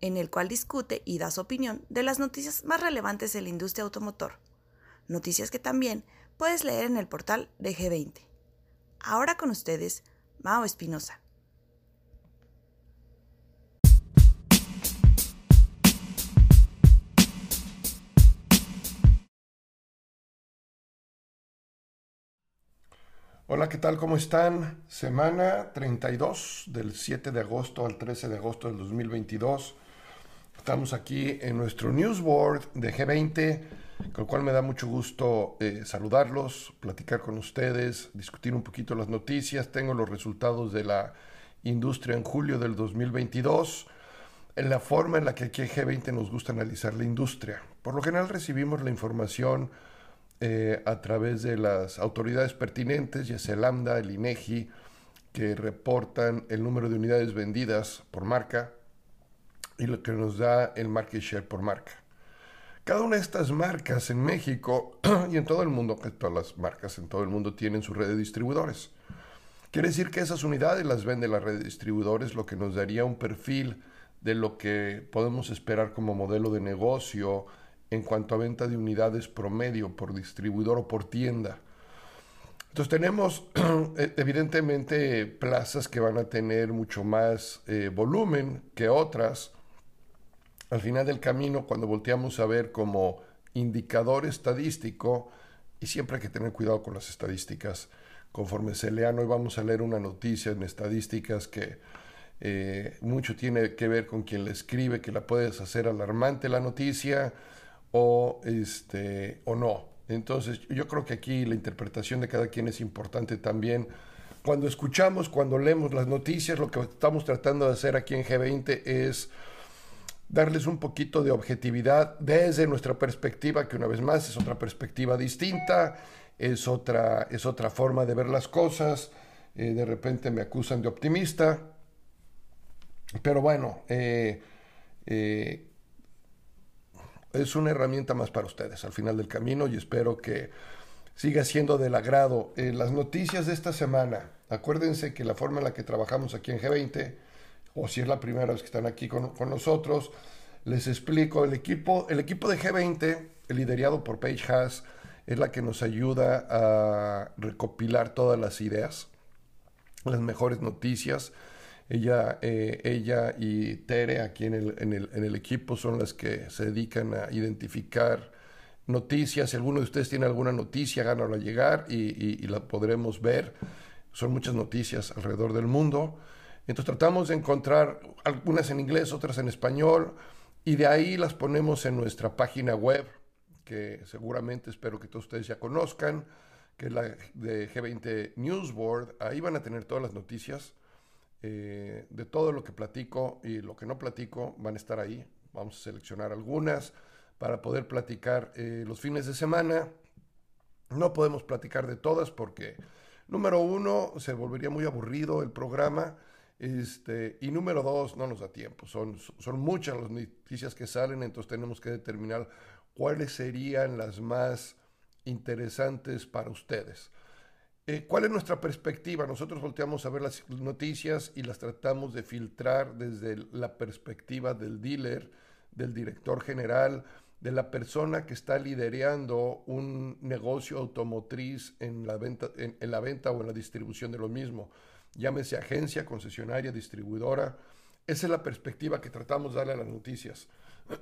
en el cual discute y da su opinión de las noticias más relevantes de la industria automotor. Noticias que también puedes leer en el portal de G20. Ahora con ustedes, Mao Espinosa. Hola, ¿qué tal? ¿Cómo están? Semana 32 del 7 de agosto al 13 de agosto del 2022. Estamos aquí en nuestro newsboard de G20, con el cual me da mucho gusto eh, saludarlos, platicar con ustedes, discutir un poquito las noticias. Tengo los resultados de la industria en julio del 2022, en la forma en la que aquí en G20 nos gusta analizar la industria. Por lo general recibimos la información eh, a través de las autoridades pertinentes, ya sea el AMDA, el INEGI, que reportan el número de unidades vendidas por marca y lo que nos da el market share por marca. Cada una de estas marcas en México y en todo el mundo, que todas las marcas en todo el mundo tienen su red de distribuidores. Quiere decir que esas unidades las vende la red de distribuidores, lo que nos daría un perfil de lo que podemos esperar como modelo de negocio en cuanto a venta de unidades promedio por distribuidor o por tienda. Entonces tenemos e, evidentemente plazas que van a tener mucho más eh, volumen que otras, al final del camino, cuando volteamos a ver como indicador estadístico, y siempre hay que tener cuidado con las estadísticas, conforme se lean, hoy vamos a leer una noticia en estadísticas que eh, mucho tiene que ver con quien la escribe, que la puedes hacer alarmante la noticia o, este, o no. Entonces, yo creo que aquí la interpretación de cada quien es importante también. Cuando escuchamos, cuando leemos las noticias, lo que estamos tratando de hacer aquí en G20 es darles un poquito de objetividad desde nuestra perspectiva, que una vez más es otra perspectiva distinta, es otra, es otra forma de ver las cosas. Eh, de repente me acusan de optimista, pero bueno, eh, eh, es una herramienta más para ustedes al final del camino y espero que siga siendo del agrado. las noticias de esta semana, acuérdense que la forma en la que trabajamos aquí en G20, o si es la primera vez que están aquí con, nosotros, les explico, el equipo, el equipo de G20, liderado por Paige Haas, es la que nos ayuda a recopilar todas las ideas, las mejores noticias. Ella, eh, ella y Tere aquí en el, en, el, en el, equipo son las que se dedican a identificar noticias. Si alguno de ustedes tiene alguna noticia, háganlo a llegar y, y la podremos ver. Son muchas noticias alrededor del mundo. Entonces tratamos de encontrar algunas en inglés, otras en español, y de ahí las ponemos en nuestra página web, que seguramente espero que todos ustedes ya conozcan, que es la de G20 Newsboard. Ahí van a tener todas las noticias eh, de todo lo que platico y lo que no platico, van a estar ahí. Vamos a seleccionar algunas para poder platicar eh, los fines de semana. No podemos platicar de todas porque, número uno, se volvería muy aburrido el programa este, y número dos, no nos da tiempo. Son, son muchas las noticias que salen, entonces tenemos que determinar cuáles serían las más interesantes para ustedes. Eh, ¿Cuál es nuestra perspectiva? Nosotros volteamos a ver las noticias y las tratamos de filtrar desde la perspectiva del dealer, del director general, de la persona que está liderando un negocio automotriz en la venta, en la venta o en la distribución de lo mismo llámese agencia, concesionaria, distribuidora. Esa es la perspectiva que tratamos de darle a las noticias.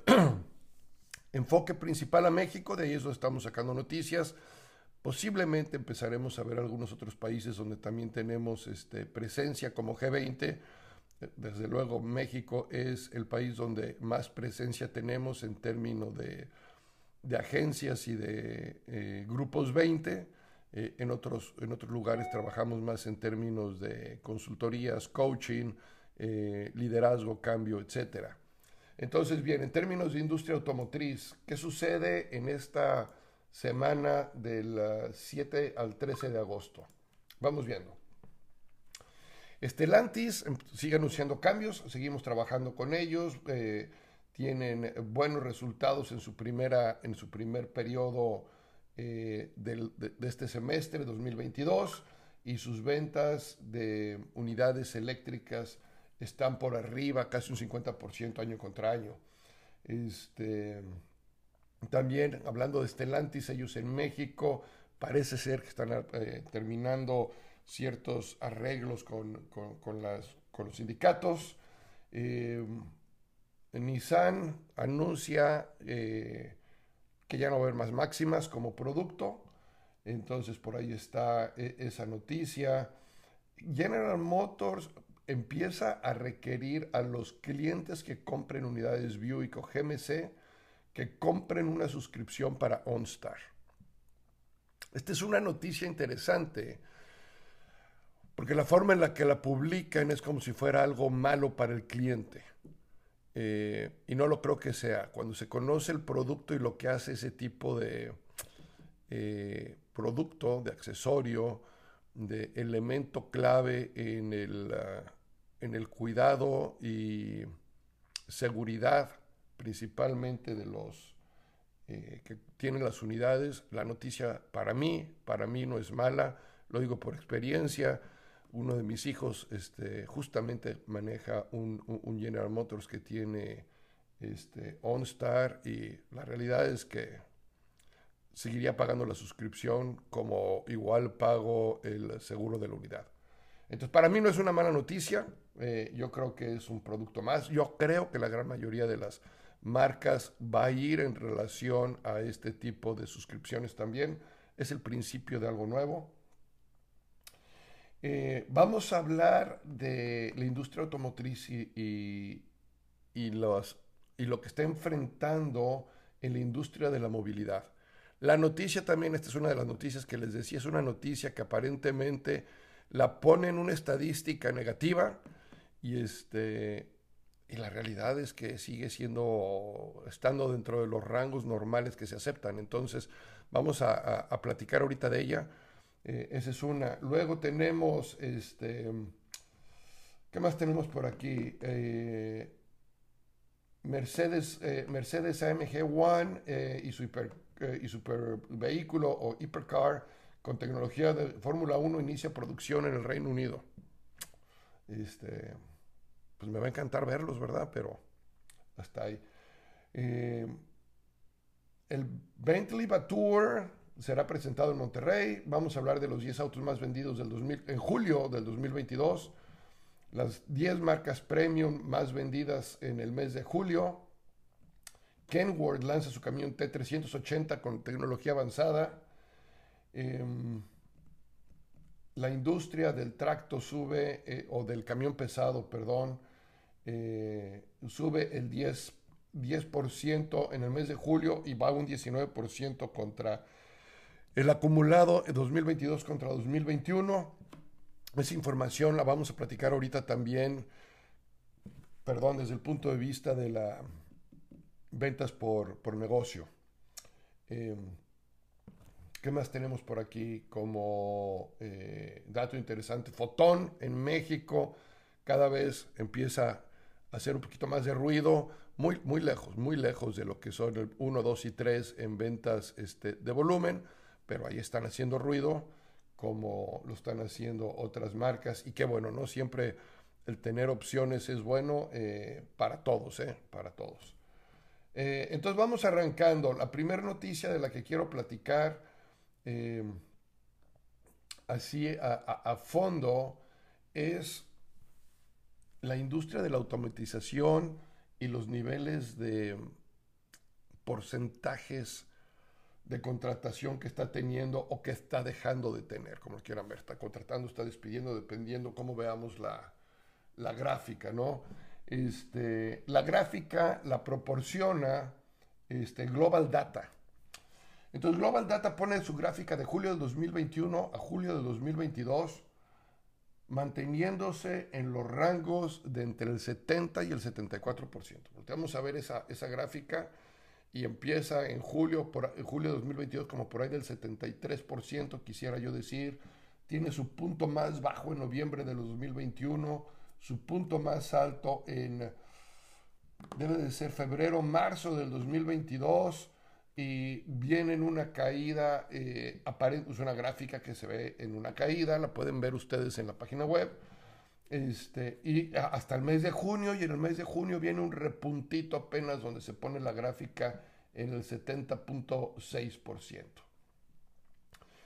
Enfoque principal a México, de ahí es donde estamos sacando noticias. Posiblemente empezaremos a ver algunos otros países donde también tenemos este, presencia como G20. Desde luego México es el país donde más presencia tenemos en términos de, agencias y de eh, grupos 20. Eh, en, otros, en otros lugares trabajamos más en términos de consultorías, coaching, eh, liderazgo, cambio, etc. Entonces, bien, en términos de industria automotriz, ¿qué sucede en esta semana del 7 al 13 de agosto? Vamos viendo. Estelantis em, sigue anunciando cambios, seguimos trabajando con ellos, eh, tienen buenos resultados en su, primera, en su primer periodo eh, de, de, este semestre 2022 y sus ventas de unidades eléctricas están por arriba, casi un 50% año contra año. Este, también hablando de Stellantis, ellos en México parece ser que están eh, terminando ciertos arreglos con, las, con los sindicatos. Eh, Nissan anuncia eh, que ya no va a haber más máximas como producto. Entonces por ahí está esa noticia. General Motors empieza a requerir a los clientes que compren unidades Buick o GMC que compren una suscripción para OnStar. Esta es una noticia interesante, porque la forma en la que la publican es como si fuera algo malo para el cliente. Eh, y no lo creo que sea. Cuando se conoce el producto y lo que hace ese tipo de eh, producto, de accesorio, de elemento clave en el, ah, en el cuidado y seguridad principalmente de los eh, que tienen las unidades. La noticia para mí, para mí no es mala, lo digo por experiencia. Uno de mis hijos este, justamente maneja un, General Motors que tiene este, OnStar y la realidad es que seguiría pagando la suscripción como igual pago el seguro de la unidad. Entonces, para mí no es una mala noticia, eh, yo creo que es un producto más. Yo creo que la gran mayoría de las marcas va a ir en relación a este tipo de suscripciones también. Es el principio de algo nuevo. Eh, vamos a hablar de la industria automotriz y, lo que está enfrentando en la industria de la movilidad. La noticia también, esta es una de las noticias que les decía, es una noticia que aparentemente la pone en una estadística negativa y, este, la realidad es que sigue siendo, estando dentro de los rangos normales que se aceptan. Entonces, vamos a, platicar ahorita de ella. Eh, esa es una. Luego tenemos, este, ¿qué más tenemos por aquí? Eh, Mercedes, eh, Mercedes AMG One y, su y super vehículo o hipercar con tecnología de Fórmula 1 inicia producción en el Reino Unido. Este, pues me va a encantar verlos, ¿verdad? Pero hasta ahí. El Bentley Batour será presentado en Monterrey. Vamos a hablar de los 10 autos más vendidos del 2000, en julio del 2022. Las 10 marcas premium más vendidas en el mes de julio. Kenworth lanza su camión T380 con tecnología avanzada. Em, la industria del tracto sube, eh, o del camión pesado, perdón, eh, sube el 10, 10% en el mes de julio y va un 19% contra el acumulado 2022 contra 2021. Esa información la vamos a platicar ahorita también, perdón, desde el punto de vista de las ventas por, por negocio. Em, ¿Qué más tenemos por aquí como eh, dato interesante? Fotón en México cada vez empieza a hacer un poquito más de ruido, muy, muy lejos, muy lejos de lo que son el 1, 2 y 3 en ventas este, de volumen, pero ahí están haciendo ruido como lo están haciendo otras marcas y qué bueno, ¿no? Siempre el tener opciones es bueno eh, para todos, ¿eh? Para todos. Eh, entonces vamos arrancando. La primera noticia de la que quiero platicar Em, así a, fondo es la industria de la automatización y los niveles de porcentajes de contratación que está teniendo o que está dejando de tener, como quieran ver, está contratando, está despidiendo, dependiendo cómo veamos la, gráfica, ¿no? Este, la gráfica la proporciona este, Global Data. Entonces Global Data pone su gráfica de julio de 2021 a julio de 2022 manteniéndose en los rangos de entre el 70 y el 74%. Volteamos a ver esa, esa gráfica y empieza en julio, por, julio de 2022 como por ahí del 73%, quisiera yo decir, tiene su punto más bajo en noviembre de 2021, su punto más alto en, debe de ser febrero, marzo del 2022, y viene en una caída, eh, es una gráfica que se ve en una caída, la pueden ver ustedes en la página web, este, y hasta el mes de junio, y en el mes de junio viene un repuntito apenas donde se pone la gráfica en el 70.6%.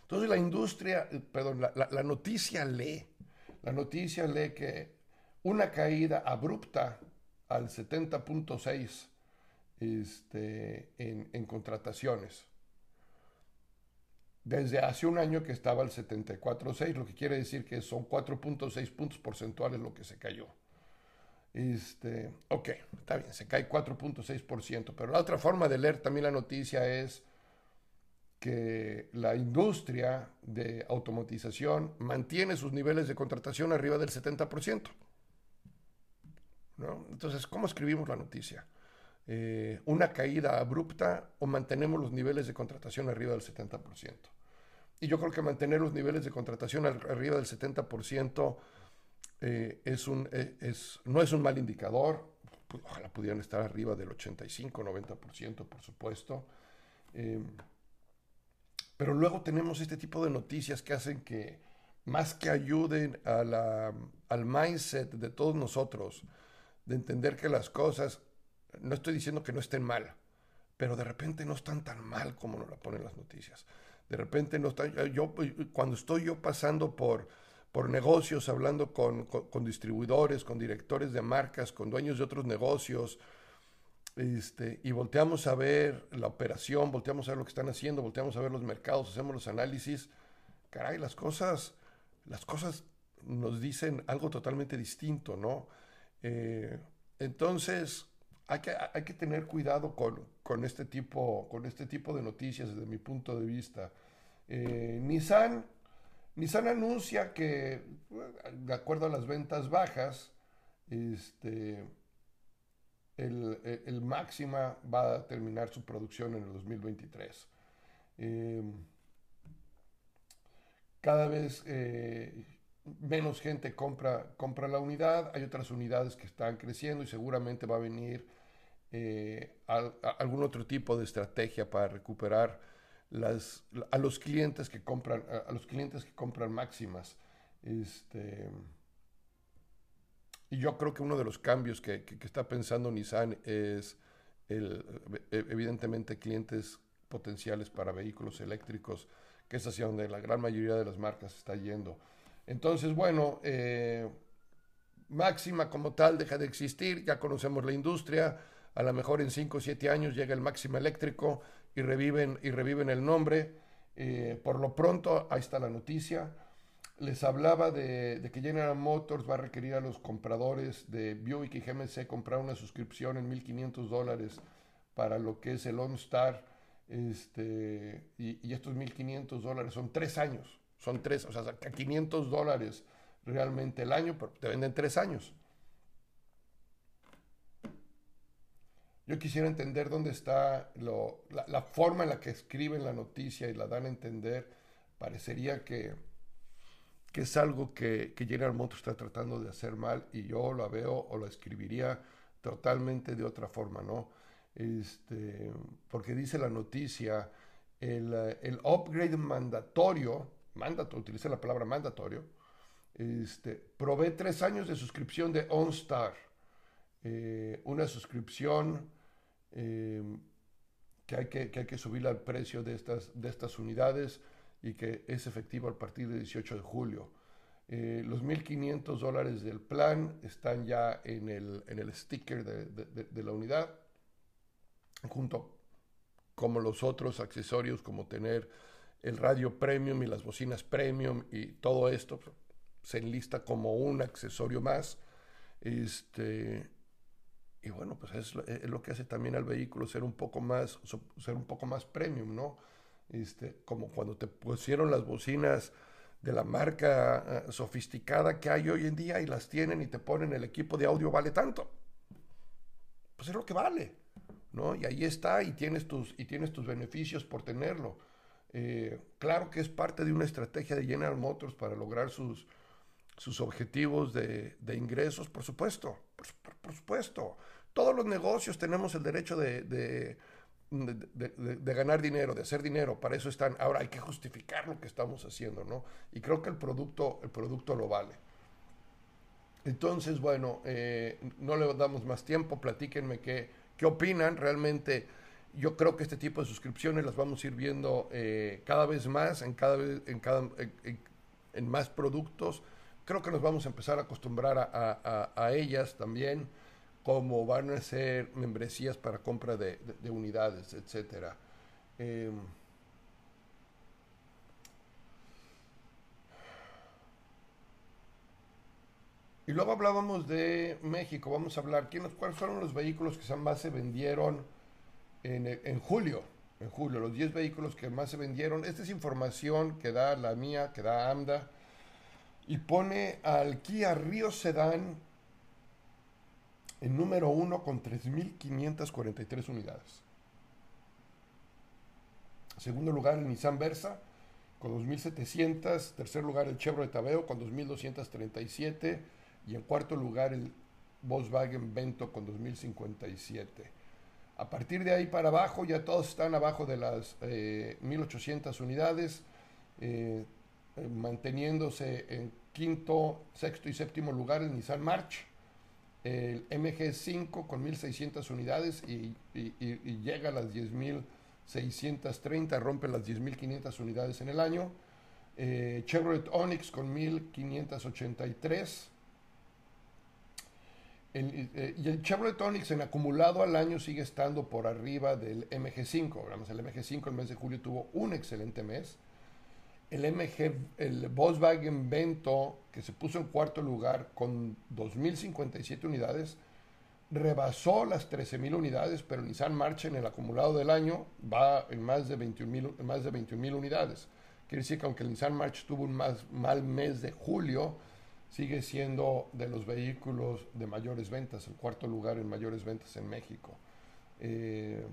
Entonces la industria, perdón, la, noticia lee, la noticia lee que una caída abrupta al 70.6 este, en, contrataciones. Desde hace un año que estaba al 74.6, lo que quiere decir que son 4.6 puntos porcentuales lo que se cayó. Este, ok, está bien, se cae 4.6%, pero la otra forma de leer también la noticia es que la industria de automatización mantiene sus niveles de contratación arriba del 70%. ¿no? Entonces, ¿cómo escribimos la noticia? Eh, ¿Una caída abrupta o mantenemos los niveles de contratación arriba del 70%? Y yo creo que mantener los niveles de contratación arriba del 70% eh, es un, eh, es, no es un mal indicador. Ojalá pudieran estar arriba del 85, 90%, por supuesto. Em, pero luego tenemos este tipo de noticias que hacen que, más que ayuden a la, al mindset de todos nosotros, de entender que las cosas, no estoy diciendo que no estén mal, pero de repente no están tan mal como nos la ponen las noticias. De repente no están, yo, cuando estoy yo pasando por por negocios, hablando con, distribuidores, con directores de marcas, con dueños de otros negocios, este, y volteamos a ver la operación, volteamos a ver lo que están haciendo, volteamos a ver los mercados, hacemos los análisis, caray, las cosas, las cosas nos dicen algo totalmente distinto, ¿no? Eh, entonces, hay que, tener cuidado este tipo, con este tipo de noticias desde mi punto de vista. Eh, Nissan Nissan anuncia que, de acuerdo a las ventas bajas, este, el, Máxima va a terminar su producción en el 2023. Em, cada vez eh, menos gente compra la unidad, hay otras unidades que están creciendo y seguramente va a venir eh, algún otro tipo de estrategia para recuperar las, a los clientes que compran, a, los clientes que compran máximas. Este, y yo creo que uno de los cambios que, está pensando Nissan es el, e, evidentemente clientes potenciales para vehículos eléctricos, que es hacia donde la gran mayoría de las marcas está yendo. Entonces, bueno, eh, Máxima como tal deja de existir, ya conocemos la industria, a lo mejor en 5 o 7 años llega el Máxima eléctrico y reviven, y reviven el nombre. Eh, por lo pronto, ahí está la noticia. Les hablaba de, que General Motors va a requerir a los compradores de Buick y GMC comprar una suscripción en 1.500 dólares para lo que es el OnStar. Este, y, y estos 1.500 dólares son tres años. Son tres, o sea, a 500 dólares realmente el año, pero te venden tres años. Yo quisiera entender dónde está la, forma en la que escriben la noticia y la dan a entender. Parecería que, que es algo que, que General Motors está tratando de hacer mal y yo lo veo o lo escribiría totalmente de otra forma, ¿no? Este, porque dice la noticia, el, el upgrade mandatorio, mandato, utiliza la palabra mandatorio, este, provee tres años de suscripción de OnStar, eh, una suscripción Em, que, hay que, que, hay que subir al precio de estas, de estas unidades y que es efectivo a partir del 18 de julio. Eh, los 1.500 dólares del plan están ya en el, en el sticker de, de, la unidad, junto como los otros accesorios como tener el radio premium y las bocinas premium y todo esto se enlista como un accesorio más. Este, y bueno, pues es, lo que hace también al vehículo ser un poco más, ser un poco más premium, ¿no? Este, como cuando te pusieron las bocinas de la marca eh, sofisticada que hay hoy en día y las tienen y te ponen el equipo de audio vale tanto. Pues es lo que vale, ¿no? Y ahí está y tienes tus, y tienes tus beneficios por tenerlo. Eh, claro que es parte de una estrategia de General Motors para lograr sus, sus objetivos de, ingresos, por supuesto, por, supuesto. Todos los negocios tenemos el derecho de, ganar dinero, de hacer dinero, para eso están. Ahora hay que justificar lo que estamos haciendo, ¿no? Y creo que el producto, el producto lo vale. Entonces, bueno, eh, no le damos más tiempo, platíquenme qué, opinan realmente yo creo que este tipo de suscripciones las vamos a ir viendo eh, cada vez más, en, cada en, en, más productos. Creo que nos vamos a empezar a acostumbrar a, ellas también, como van a ser membresías para compra de, unidades, etc. Em, y luego hablábamos de México. Vamos a hablar, ¿quiénes, ¿cuáles fueron los vehículos que más se vendieron? en, julio, en julio, los 10 vehículos que más se vendieron. Esta es información que da la mía, que da AMDA, y pone al Kia Río Sedan en número 1 con 3.543 unidades. Segundo lugar el Nissan Versa con 2.700. Tercer lugar el Chevrolet Aveo con 2.237. Y en cuarto lugar el Volkswagen Vento con 2.057. A partir de ahí para abajo ya todos están abajo de las 1800 eh, unidades, eh, eh, manteniéndose en quinto, sexto y séptimo lugar el Nissan March, el MG5 con 1600 unidades y, llega a las 10.630, rompe las 10.500 unidades en el año. Chevrolet Onix con 1583 eh, y el Chevrolet Onix en acumulado al año sigue estando por arriba del MG5. el MG5 el mes de julio tuvo un excelente mes. El MG, el Volkswagen Vento, que se puso en cuarto lugar con 2.057 unidades, rebasó las 13.000 unidades, pero Nissan March en el acumulado del año va en más de 21.000 más de 21, unidades. Quiere decir que aunque el Nissan March tuvo un mal mes de julio, sigue siendo de los vehículos de mayores ventas, el cuarto lugar en mayores ventas en México. Eh,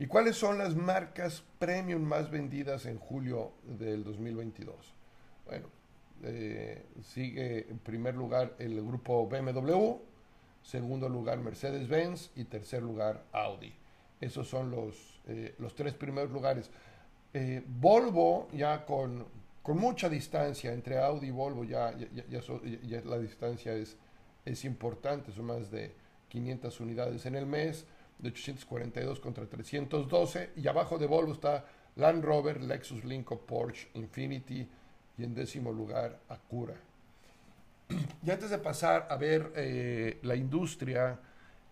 ¿Y cuáles son las marcas premium más vendidas en julio del 2022? Bueno, eh, sigue en primer lugar el grupo BMW, segundo lugar Mercedes-Benz y tercer lugar Audi. Esos son los, eh, los tres primeros lugares. Volvo ya con con mucha distancia entre Audi y Volvo, ya, ya, la distancia es, es importante, son más de 500 unidades en el mes, de 842 contra 312, y abajo de Volvo está Land Rover, Lexus, Lincoln, Porsche, Infinity, y en décimo lugar Acura. Y antes de pasar a ver eh, la industria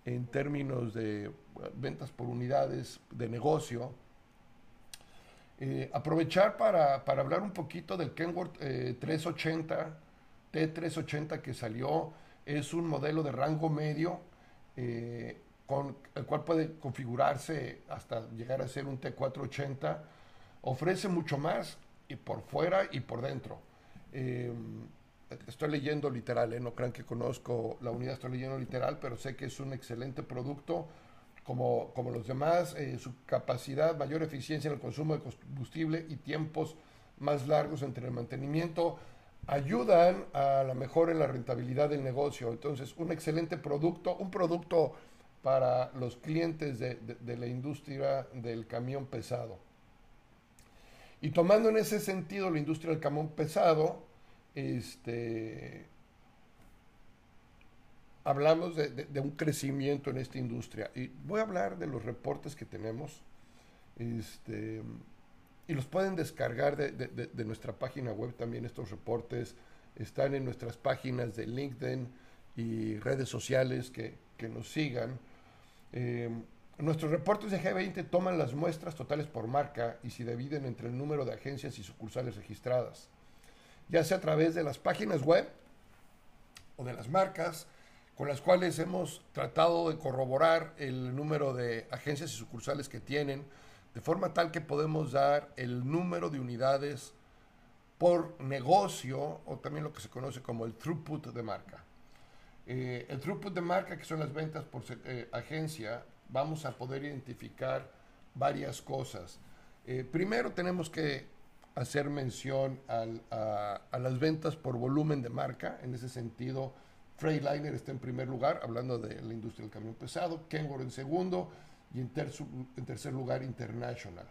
en términos de ventas por unidades de negocio, eh, aprovechar para, hablar un poquito del Kenworth 380, eh, T380 que salió, es un modelo de rango medio con el cual puede configurarse hasta llegar a ser un T480. Ofrece mucho más y por fuera y por dentro. estoy leyendo literal, no crean que conozco la unidad, estoy leyendo literal, pero sé que es un excelente producto como, como los demás, eh, su capacidad, mayor eficiencia en el consumo de combustible y tiempos más largos entre el mantenimiento ayudan a la mejora en la rentabilidad del negocio. Entonces, un excelente producto, un producto para los clientes de, de la industria del camión pesado. Y tomando en ese sentido la industria del camión pesado, este, hablamos de, un crecimiento en esta industria. Y voy a hablar de los reportes que tenemos. Este, y los pueden descargar de, nuestra página web también estos reportes. Están en nuestras páginas de LinkedIn y redes sociales que, nos sigan. Eh, nuestros reportes de G20 toman las muestras totales por marca y se dividen entre el número de agencias y sucursales registradas, ya sea a través de las páginas web o de las marcas con las cuales hemos tratado de corroborar el número de agencias y sucursales que tienen, de forma tal que podemos dar el número de unidades por negocio o también lo que se conoce como el throughput de marca. Eh, el throughput de marca, que son las ventas por eh, agencia, vamos a poder identificar varias cosas. Eh, primero tenemos que hacer mención a, las ventas por volumen de marca. En ese sentido, Freightliner está en primer lugar, hablando de la industria del camión pesado, Kenworth en segundo y en, tercer lugar International.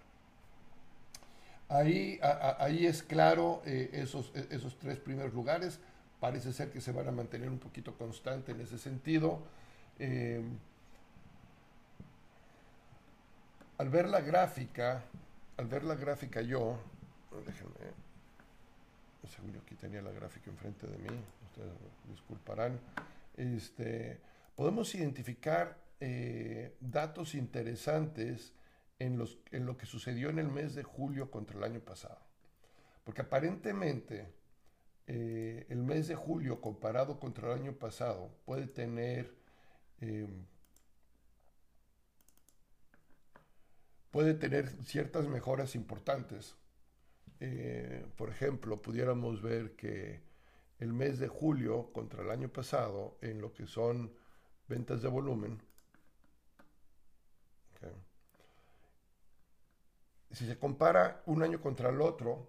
Ahí, ahí es claro eh, esos, esos tres primeros lugares. Parece ser que se van a mantener un poquito constante en ese sentido. Eh, al ver la gráfica, al ver la gráfica yo, déjenme, según yo aquí tenía la gráfica enfrente de mí, ustedes disculparán, este, podemos identificar eh, datos interesantes en, en lo que sucedió en el mes de julio contra el año pasado. Porque aparentemente eh, el mes de julio comparado contra el año pasado puede tener... Em, puede tener ciertas mejoras importantes. Eh, por ejemplo, pudiéramos ver que el mes de julio contra el año pasado, en lo que son ventas de volumen, si se compara un año contra el otro,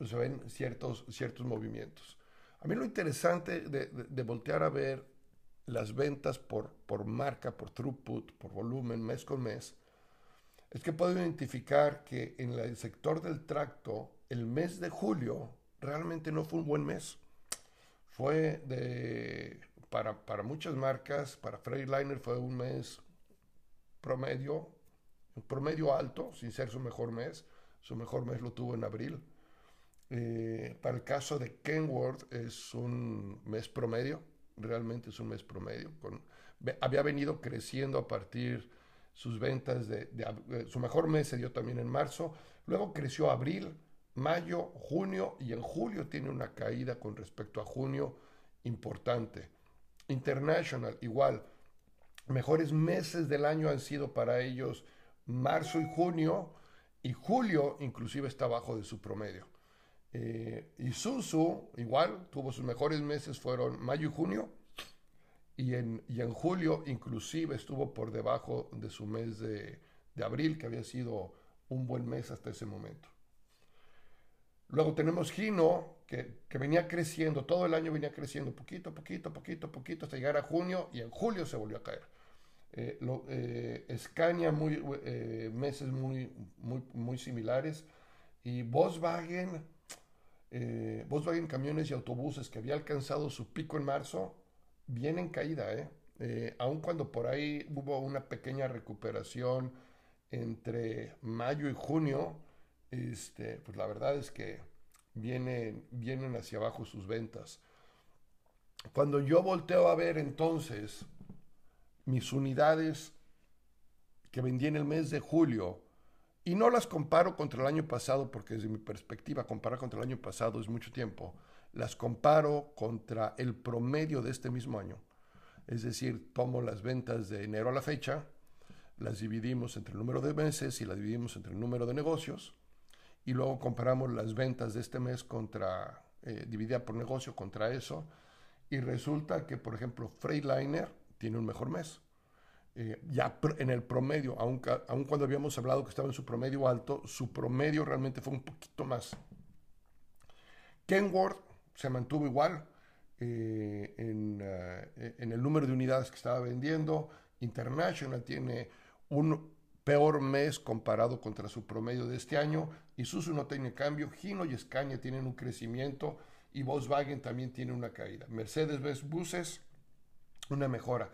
pues se ven ciertos, ciertos movimientos. A mí lo interesante de, voltear a ver las ventas por, por marca, por throughput, por volumen, mes con mes, es que puedo identificar que en el sector del tracto, el mes de julio realmente no fue un buen mes. Fue de, para, para muchas marcas, para Freightliner fue un mes promedio, promedio alto, sin ser su mejor mes. Su mejor mes lo tuvo en abril. Eh, para el caso de Kenworth es un mes promedio, realmente es un mes promedio. Con, había venido creciendo a partir sus ventas de, su mejor mes se dio también en marzo, luego creció abril, mayo, junio y en julio tiene una caída con respecto a junio importante. International igual, mejores meses del año han sido para ellos marzo y junio, y julio inclusive está abajo de su promedio. Eh, y Susu igual tuvo sus mejores meses fueron mayo y junio, y en, y en julio inclusive estuvo por debajo de su mes de, de abril, que había sido un buen mes hasta ese momento. Luego tenemos Gino, que, que, venía creciendo, todo el año venía creciendo, poquito, poquito, poquito, poquito, hasta llegar a junio, y en julio se volvió a caer. Eh, lo, eh, Scania muy, eh, meses muy, muy, muy similares. Y Volkswagen, eh, Volkswagen camiones y autobuses que había alcanzado su pico en marzo, viene en caída, ¿eh? aun cuando por ahí hubo una pequeña recuperación entre mayo y junio, este, pues la verdad es que vienen, vienen hacia abajo sus ventas. Cuando yo volteo a ver entonces mis unidades que vendí en el mes de julio y no las comparo contra el año pasado porque desde mi perspectiva comparar contra el año pasado es mucho tiempo, las comparo contra el promedio de este mismo año. Es decir, tomo las ventas de enero a la fecha, las dividimos entre el número de meses y las dividimos entre el número de negocios y luego comparamos las ventas de este mes contra, eh, dividida por negocio contra eso y resulta que, por ejemplo, Freightliner tiene un mejor mes. Eh, ya en el promedio, aun, cuando habíamos hablado que estaba en su promedio alto, su promedio realmente fue un poquito más. Kenworth se mantuvo igual eh, en, eh, en, el número de unidades que estaba vendiendo. International tiene un peor mes comparado contra su promedio de este año. Isuzu no tiene cambio. Gino y Scania tienen un crecimiento y Volkswagen también tiene una caída. Mercedes-Benz Buses una mejora.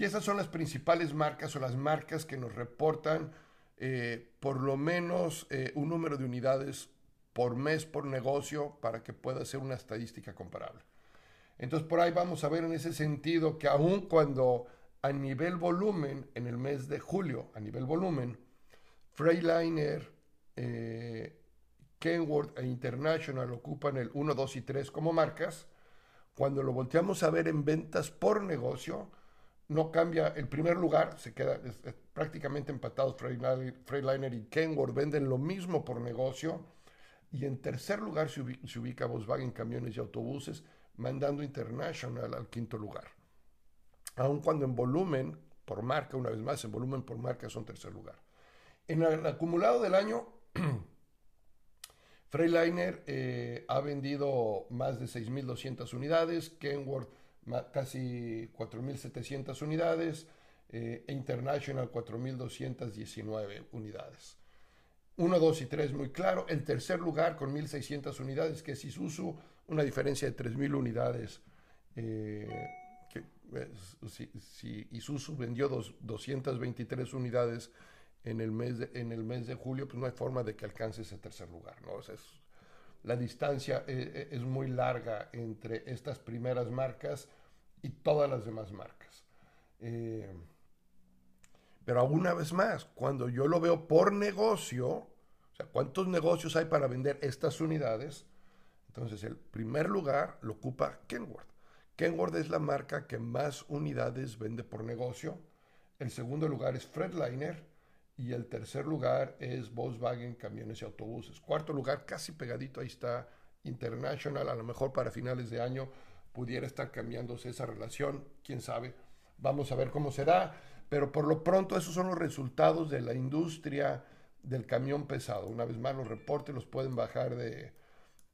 Y esas son las principales marcas o las marcas que nos reportan eh, por lo menos eh, un número de unidades por mes por negocio para que pueda ser una estadística comparable. Entonces por ahí vamos a ver en ese sentido que aun cuando a nivel volumen, en el mes de julio, a nivel volumen, Freightliner, eh, Kenworth e International ocupan el 1, 2 y 3 como marcas, cuando lo volteamos a ver en ventas por negocio, no cambia el primer lugar, se queda prácticamente empatados. Freightliner y Kenworth venden lo mismo por negocio. Y en tercer lugar se ubica, se ubica Volkswagen Camiones y Autobuses, mandando International al quinto lugar. Aun cuando en volumen por marca, una vez más, en volumen por marca son tercer lugar. En el acumulado del año, Freightliner eh, ha vendido más de 6.200 unidades, Kenworth casi 4.700 unidades eh, e International 4.219 unidades. 1, 2 y 3 muy claro. El tercer lugar con 1.600 unidades, que es Isuzu, una diferencia de 3.000 unidades. Eh, que, si, si, Isuzu vendió dos, 223 unidades en el, mes de, en el mes de julio, pues no hay forma de que alcance ese tercer lugar. ¿no? O es, la distancia es, eh, es, muy larga entre estas primeras marcas y todas las demás marcas. Eh, pero una vez más, cuando yo lo veo por negocio, o sea, ¿cuántos negocios hay para vender estas unidades? Entonces, el primer lugar lo ocupa Kenworth. Kenworth es la marca que más unidades vende por negocio. El segundo lugar es Fredliner y el tercer lugar es Volkswagen Camiones y Autobuses. Cuarto lugar, casi pegadito, ahí está International. A lo mejor para finales de año pudiera estar cambiándose esa relación, quién sabe. Vamos a ver cómo será, pero por lo pronto esos son los resultados de la industria del camión pesado. Una vez más, los reportes los pueden bajar de,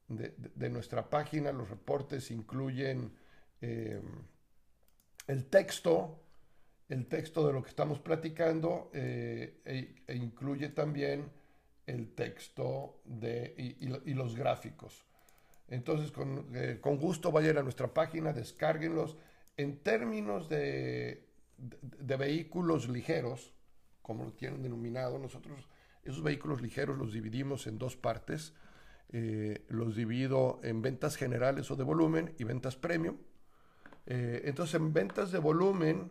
de, nuestra página. Los reportes incluyen eh, el texto, el texto de lo que estamos platicando eh, e, e, incluye también el texto de, y, los gráficos. Entonces, con, eh, con, gusto vayan a nuestra página, descárguenlos. En términos de, de, vehículos ligeros, como lo tienen denominado, nosotros esos vehículos ligeros los dividimos en dos partes. los divido en ventas generales o de volumen y ventas premium. Eh, entonces, en ventas de volumen,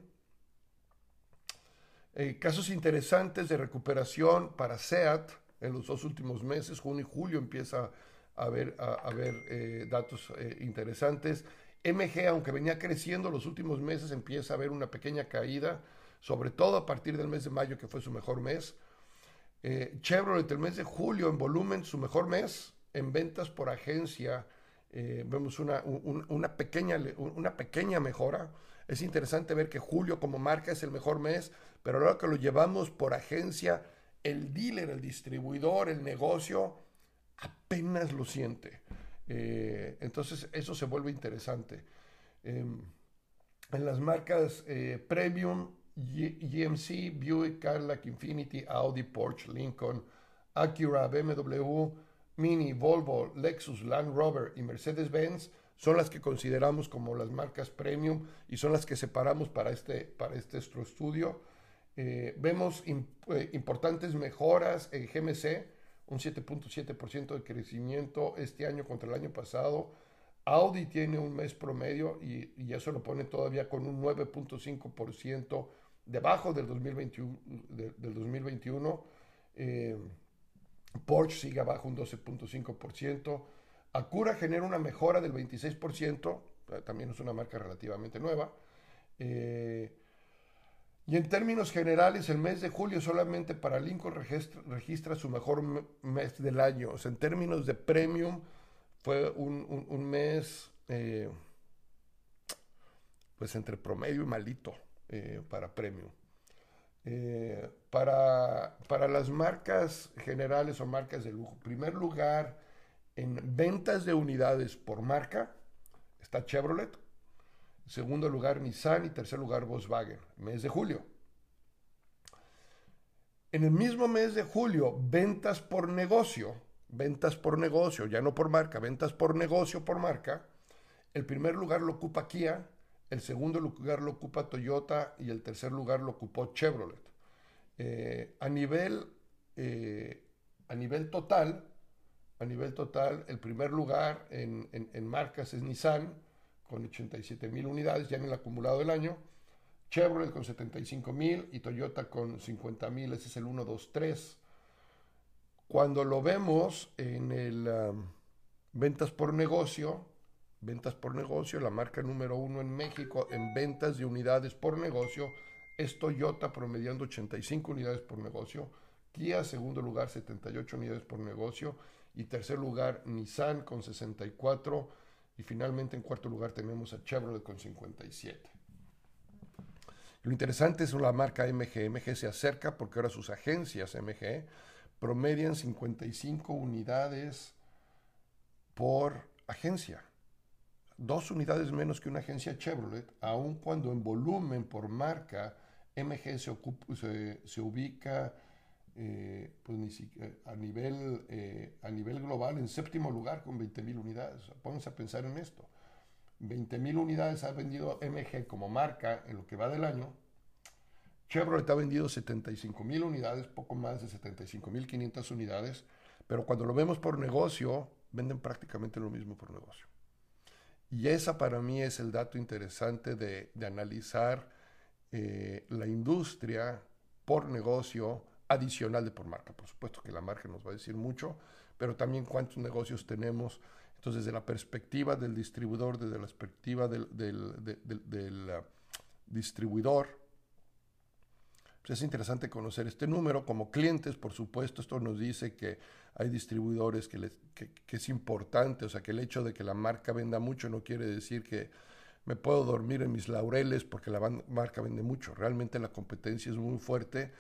eh, casos interesantes de recuperación para SEAT en los dos últimos meses, junio y julio, empieza a haber, a, eh, datos interesantes. MG, aunque venía creciendo los últimos meses, empieza a haber una pequeña caída, sobre todo a partir del mes de mayo, que fue su mejor mes. Chevrolet, el mes de julio, en volumen, su mejor mes, en ventas por agencia, eh, vemos una, una, pequeña, una pequeña mejora. Es interesante ver que julio como marca es el mejor mes, pero ahora que lo llevamos por agencia, el dealer, el distribuidor, el negocio, apenas lo siente. Eh, entonces eso se vuelve interesante. Em, en las marcas eh, Premium, GMC, Buick, Cadillac, Infinity, Audi, Porsche, Lincoln, Acura, BMW, Mini, Volvo, Lexus, Land Rover y Mercedes-Benz son las que consideramos como las marcas premium y son las que separamos para este, para este estudio. Eh, vemos importantes mejoras en GMC, un 7.7% de crecimiento este año contra el año pasado. Audi tiene un mes promedio y, y eso lo pone todavía con un 9.5% debajo del 2021. del 2021. Porsche sigue abajo un 12.5%. Acura genera una mejora del 26%, eh, también es una marca relativamente nueva. Eh, y en términos generales, el mes de julio solamente para Lincoln registra, su mejor mes del año. O sea, en términos de premium, fue un, mes eh, pues entre promedio y malito para premium. Eh, para, para las marcas generales o marcas de lujo, primer lugar en ventas de unidades por marca está Chevrolet, segundo lugar Nissan y tercer lugar Volkswagen, mes de julio. En el mismo mes de julio, ventas por negocio, ventas por negocio, ya no por marca, ventas por negocio por marca, el primer lugar lo ocupa Kia, el segundo lugar lo ocupa Toyota y el tercer lugar lo ocupó Chevrolet. Eh, a, nivel, eh, a nivel total, a nivel total, el primer lugar en, marcas es Nissan, con 87 mil unidades ya en el acumulado del año. Chevrolet con 75 mil y Toyota con 50 mil, ese es el 1, 2, 3. Cuando lo vemos en el um, ventas por negocio, ventas por negocio, la marca número uno en México en ventas de unidades por negocio es Toyota promediando 85 unidades por negocio, Kia, segundo lugar 78 unidades por negocio y tercer lugar Nissan con 64 y finalmente en cuarto lugar tenemos a Chevrolet con 57. Lo interesante es la marca MG. MG se acerca porque ahora sus agencias MG promedian 55 unidades por agencia. Dos unidades menos que una agencia Chevrolet, aun cuando en volumen por marca MG se, se, ubica eh, pues a, nivel, eh, a nivel global en séptimo lugar con 20.000 unidades. pónganse a pensar en esto. 20.000 unidades ha vendido MG como marca en lo que va del año. Chevrolet ha vendido 75.000 unidades, poco más de 75.500 unidades, pero cuando lo vemos por negocio, venden prácticamente lo mismo por negocio. Y esa para mí es el dato interesante de, analizar eh, la industria por negocio adicional de por marca. Por supuesto que la marca nos va a decir mucho, pero también cuántos negocios tenemos. Entonces, desde la perspectiva del distribuidor, desde la perspectiva del, uh, distribuidor, pues es interesante conocer este número. Como clientes, por supuesto, esto nos dice que hay distribuidores que, que, es importante, o sea, que el hecho de que la marca venda mucho no quiere decir que me puedo dormir en mis laureles porque la marca vende mucho. Realmente la competencia es muy fuerte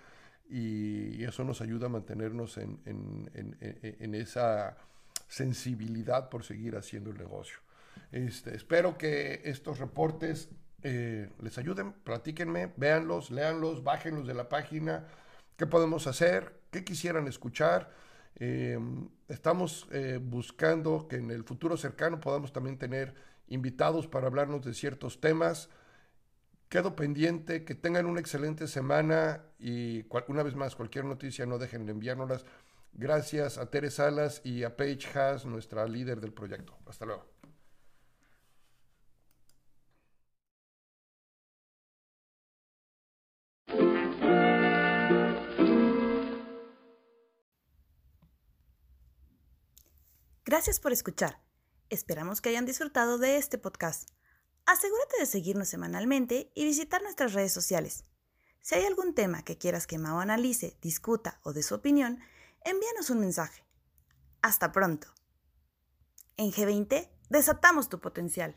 y, eso nos ayuda a mantenernos en, en, en, esa sensibilidad por seguir haciendo el negocio. Este, espero que estos reportes eh, les ayuden, platíquenme, véanlos, léanlos, bájenlos de la página, qué podemos hacer, qué quisieran escuchar. Eh, estamos eh, buscando que en el futuro cercano podamos también tener invitados para hablarnos de ciertos temas. Quedo pendiente, que tengan una excelente semana y una vez más, cualquier noticia no dejen de enviárnoslas. Gracias a Tere Salas y a Paige Haas, nuestra líder del proyecto. Hasta luego. Gracias por escuchar. Esperamos que hayan disfrutado de este podcast. Asegúrate de seguirnos semanalmente y visitar nuestras redes sociales. Si hay algún tema que quieras que Mao analice, discuta o dé su opinión, envíanos un mensaje. Hasta pronto. En G20, desatamos tu potencial.